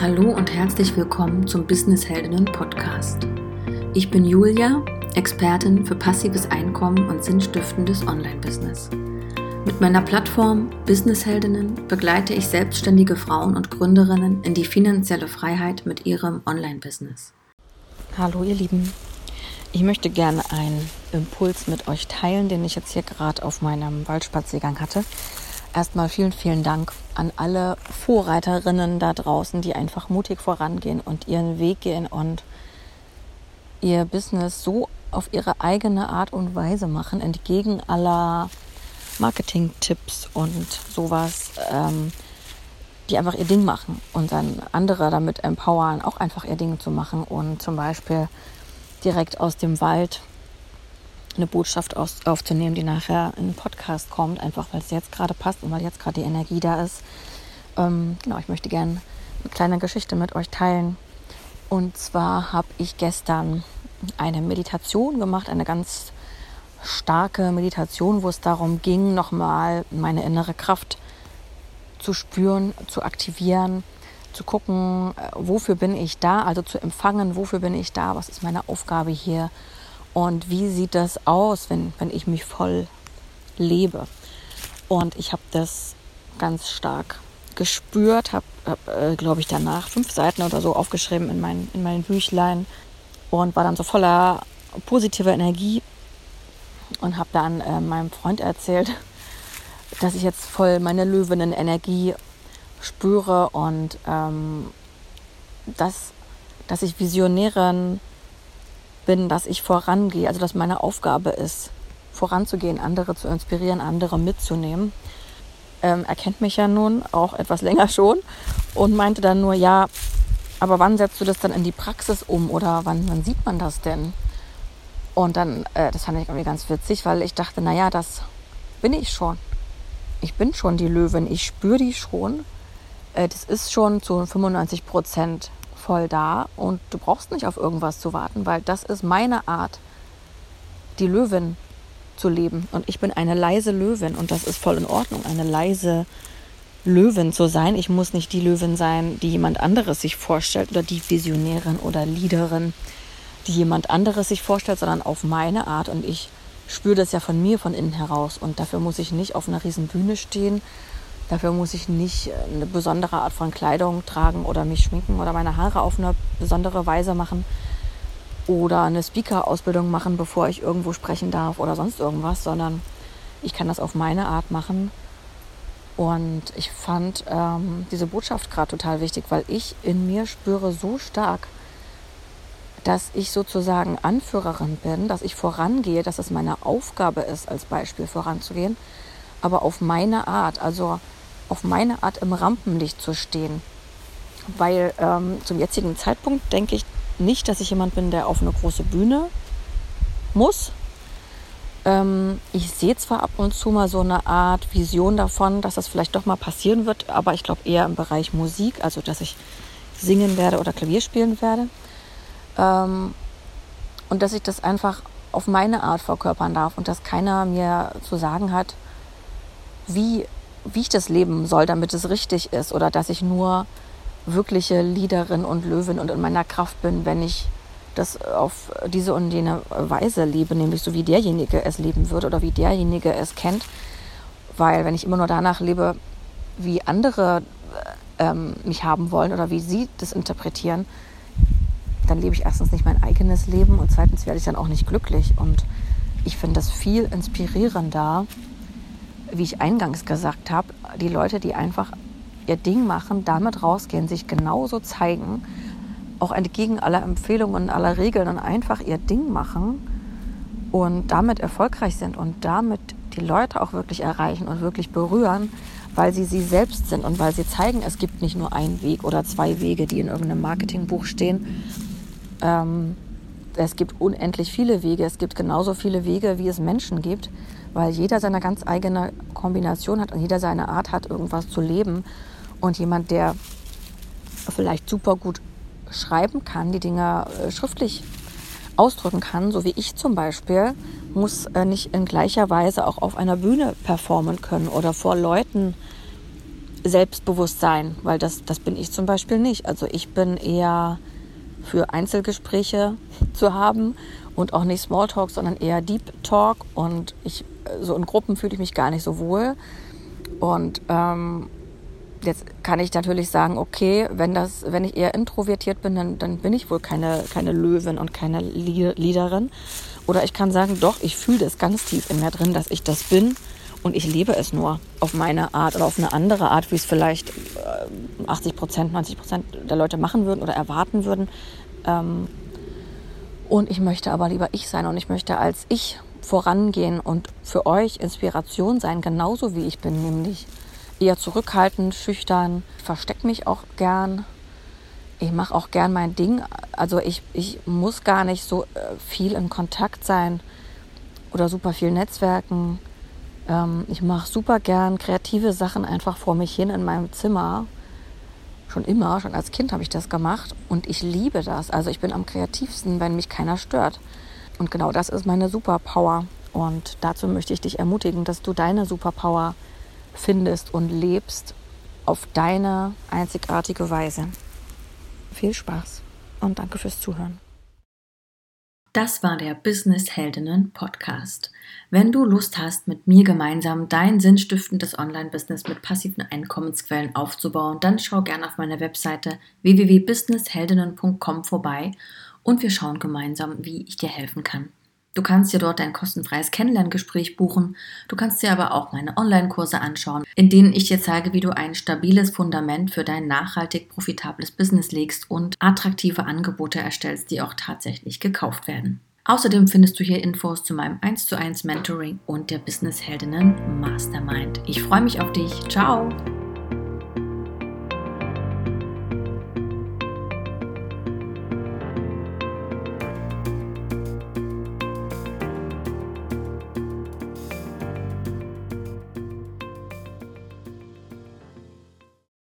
Hallo und herzlich willkommen zum Business Heldinnen Podcast. Ich bin Julia, Expertin für passives Einkommen und sinnstiftendes Online-Business. Mit meiner Plattform Business Heldinnen begleite ich selbstständige Frauen und Gründerinnen in die finanzielle Freiheit mit ihrem Online-Business. Hallo ihr Lieben, ich möchte gerne einen Impuls mit euch teilen, den ich jetzt hier gerade auf meinem Waldspaziergang hatte. Erstmal vielen, vielen Dank an alle Vorreiterinnen da draußen, die einfach mutig vorangehen und ihren Weg gehen und ihr Business so auf ihre eigene Art und Weise machen, entgegen aller Marketing-Tipps und sowas, ähm, die einfach ihr Ding machen und dann andere damit empowern, auch einfach ihr Ding zu machen und zum Beispiel direkt aus dem Wald eine Botschaft aus, aufzunehmen, die nachher in einen Podcast kommt, einfach weil es jetzt gerade passt und weil jetzt gerade die Energie da ist. Ähm, genau, ich möchte gerne eine kleine Geschichte mit euch teilen. Und zwar habe ich gestern eine Meditation gemacht, eine ganz starke Meditation, wo es darum ging, nochmal meine innere Kraft zu spüren, zu aktivieren, zu gucken, äh, wofür bin ich da, also zu empfangen, wofür bin ich da, was ist meine Aufgabe hier und wie sieht das aus, wenn, wenn ich mich voll lebe. Und ich habe das ganz stark gespürt, habe, hab, äh, glaube ich, danach fünf Seiten oder so aufgeschrieben in mein, in mein Büchlein und war dann so voller positiver Energie und habe dann äh, meinem Freund erzählt, dass ich jetzt voll meine Löwinnen-Energie spüre und ähm, dass, dass ich Visionärin bin, dass ich vorangehe, also dass meine Aufgabe ist, voranzugehen, andere zu inspirieren, andere mitzunehmen. Ähm, er kennt mich ja nun auch etwas länger schon und meinte dann nur, ja, aber wann setzt du das dann in die Praxis um oder wann, wann sieht man das denn? Und dann, äh, das fand ich irgendwie ganz witzig, weil ich dachte, naja, das bin ich schon. Ich bin schon die Löwin, ich spüre die schon. Äh, das ist schon zu 95 Prozent voll da und du brauchst nicht auf irgendwas zu warten, weil das ist meine Art, die Löwin zu leben. Und ich bin eine leise Löwin und das ist voll in Ordnung, eine leise Löwin zu sein. Ich muss nicht die Löwin sein, die jemand anderes sich vorstellt oder die Visionärin oder Leaderin, die jemand anderes sich vorstellt, sondern auf meine Art. Und ich spüre das ja von mir von innen heraus. Und dafür muss ich nicht auf einer riesen Bühne stehen Dafür muss ich nicht eine besondere Art von Kleidung tragen oder mich schminken oder meine Haare auf eine besondere Weise machen oder eine Speaker-Ausbildung machen, bevor ich irgendwo sprechen darf oder sonst irgendwas, sondern ich kann das auf meine Art machen. Und ich fand ähm, diese Botschaft gerade total wichtig, weil ich in mir spüre so stark, dass ich sozusagen Anführerin bin, dass ich vorangehe, dass es meine Aufgabe ist, als Beispiel voranzugehen, aber auf meine Art. Also auf meine Art im Rampenlicht zu stehen. Weil ähm, zum jetzigen Zeitpunkt denke ich nicht, dass ich jemand bin, der auf eine große Bühne muss. Ähm, ich sehe zwar ab und zu mal so eine Art Vision davon, dass das vielleicht doch mal passieren wird, aber ich glaube eher im Bereich Musik, also dass ich singen werde oder Klavier spielen werde. Ähm, und dass ich das einfach auf meine Art verkörpern darf und dass keiner mir zu sagen hat, wie wie ich das leben soll, damit es richtig ist oder dass ich nur wirkliche Leaderin und Löwin und in meiner Kraft bin, wenn ich das auf diese und jene Weise lebe, nämlich so wie derjenige es leben würde oder wie derjenige es kennt. Weil wenn ich immer nur danach lebe, wie andere ähm, mich haben wollen oder wie sie das interpretieren, dann lebe ich erstens nicht mein eigenes Leben und zweitens werde ich dann auch nicht glücklich. Und ich finde das viel inspirierender, wie ich eingangs gesagt habe, die Leute, die einfach ihr Ding machen, damit rausgehen, sich genauso zeigen, auch entgegen aller Empfehlungen, aller Regeln und einfach ihr Ding machen und damit erfolgreich sind und damit die Leute auch wirklich erreichen und wirklich berühren, weil sie sie selbst sind und weil sie zeigen, es gibt nicht nur einen Weg oder zwei Wege, die in irgendeinem Marketingbuch stehen. Ähm, es gibt unendlich viele Wege. Es gibt genauso viele Wege, wie es Menschen gibt weil jeder seine ganz eigene Kombination hat und jeder seine Art hat, irgendwas zu leben. Und jemand, der vielleicht super gut schreiben kann, die Dinge äh, schriftlich ausdrücken kann, so wie ich zum Beispiel, muss äh, nicht in gleicher Weise auch auf einer Bühne performen können oder vor Leuten selbstbewusst sein, weil das, das bin ich zum Beispiel nicht. Also ich bin eher für Einzelgespräche zu haben und auch nicht Smalltalk, sondern eher Deep Talk. Und ich, so in Gruppen fühle ich mich gar nicht so wohl. Und ähm, jetzt kann ich natürlich sagen, okay, wenn das, wenn ich eher introvertiert bin, dann, dann bin ich wohl keine, keine Löwin und keine Leaderin. Oder ich kann sagen, doch, ich fühle das ganz tief in mir drin, dass ich das bin und ich lebe es nur auf meine Art oder auf eine andere Art, wie es vielleicht 80 äh, Prozent, 90 Prozent der Leute machen würden oder erwarten würden. Ähm, und ich möchte aber lieber ich sein und ich möchte als ich vorangehen und für euch Inspiration sein, genauso wie ich bin, nämlich eher zurückhaltend, schüchtern, verstecke mich auch gern. Ich mache auch gern mein Ding. Also ich, ich muss gar nicht so äh, viel in Kontakt sein oder super viel Netzwerken. Ähm, ich mache super gern kreative Sachen einfach vor mich hin in meinem Zimmer. Schon immer, schon als Kind habe ich das gemacht und ich liebe das. Also ich bin am kreativsten, wenn mich keiner stört. Und genau das ist meine Superpower. Und dazu möchte ich dich ermutigen, dass du deine Superpower findest und lebst auf deine einzigartige Weise. Viel Spaß und danke fürs Zuhören. Das war der Business Heldinnen Podcast. Wenn du Lust hast, mit mir gemeinsam dein sinnstiftendes Online-Business mit passiven Einkommensquellen aufzubauen, dann schau gerne auf meiner Webseite www.businessheldinnen.com vorbei und wir schauen gemeinsam, wie ich dir helfen kann. Du kannst dir dort ein kostenfreies Kennenlerngespräch buchen. Du kannst dir aber auch meine Online-Kurse anschauen, in denen ich dir zeige, wie du ein stabiles Fundament für dein nachhaltig profitables Business legst und attraktive Angebote erstellst, die auch tatsächlich gekauft werden. Außerdem findest du hier Infos zu meinem 1 zu 1 Mentoring und der Business Heldinnen Mastermind. Ich freue mich auf dich. Ciao!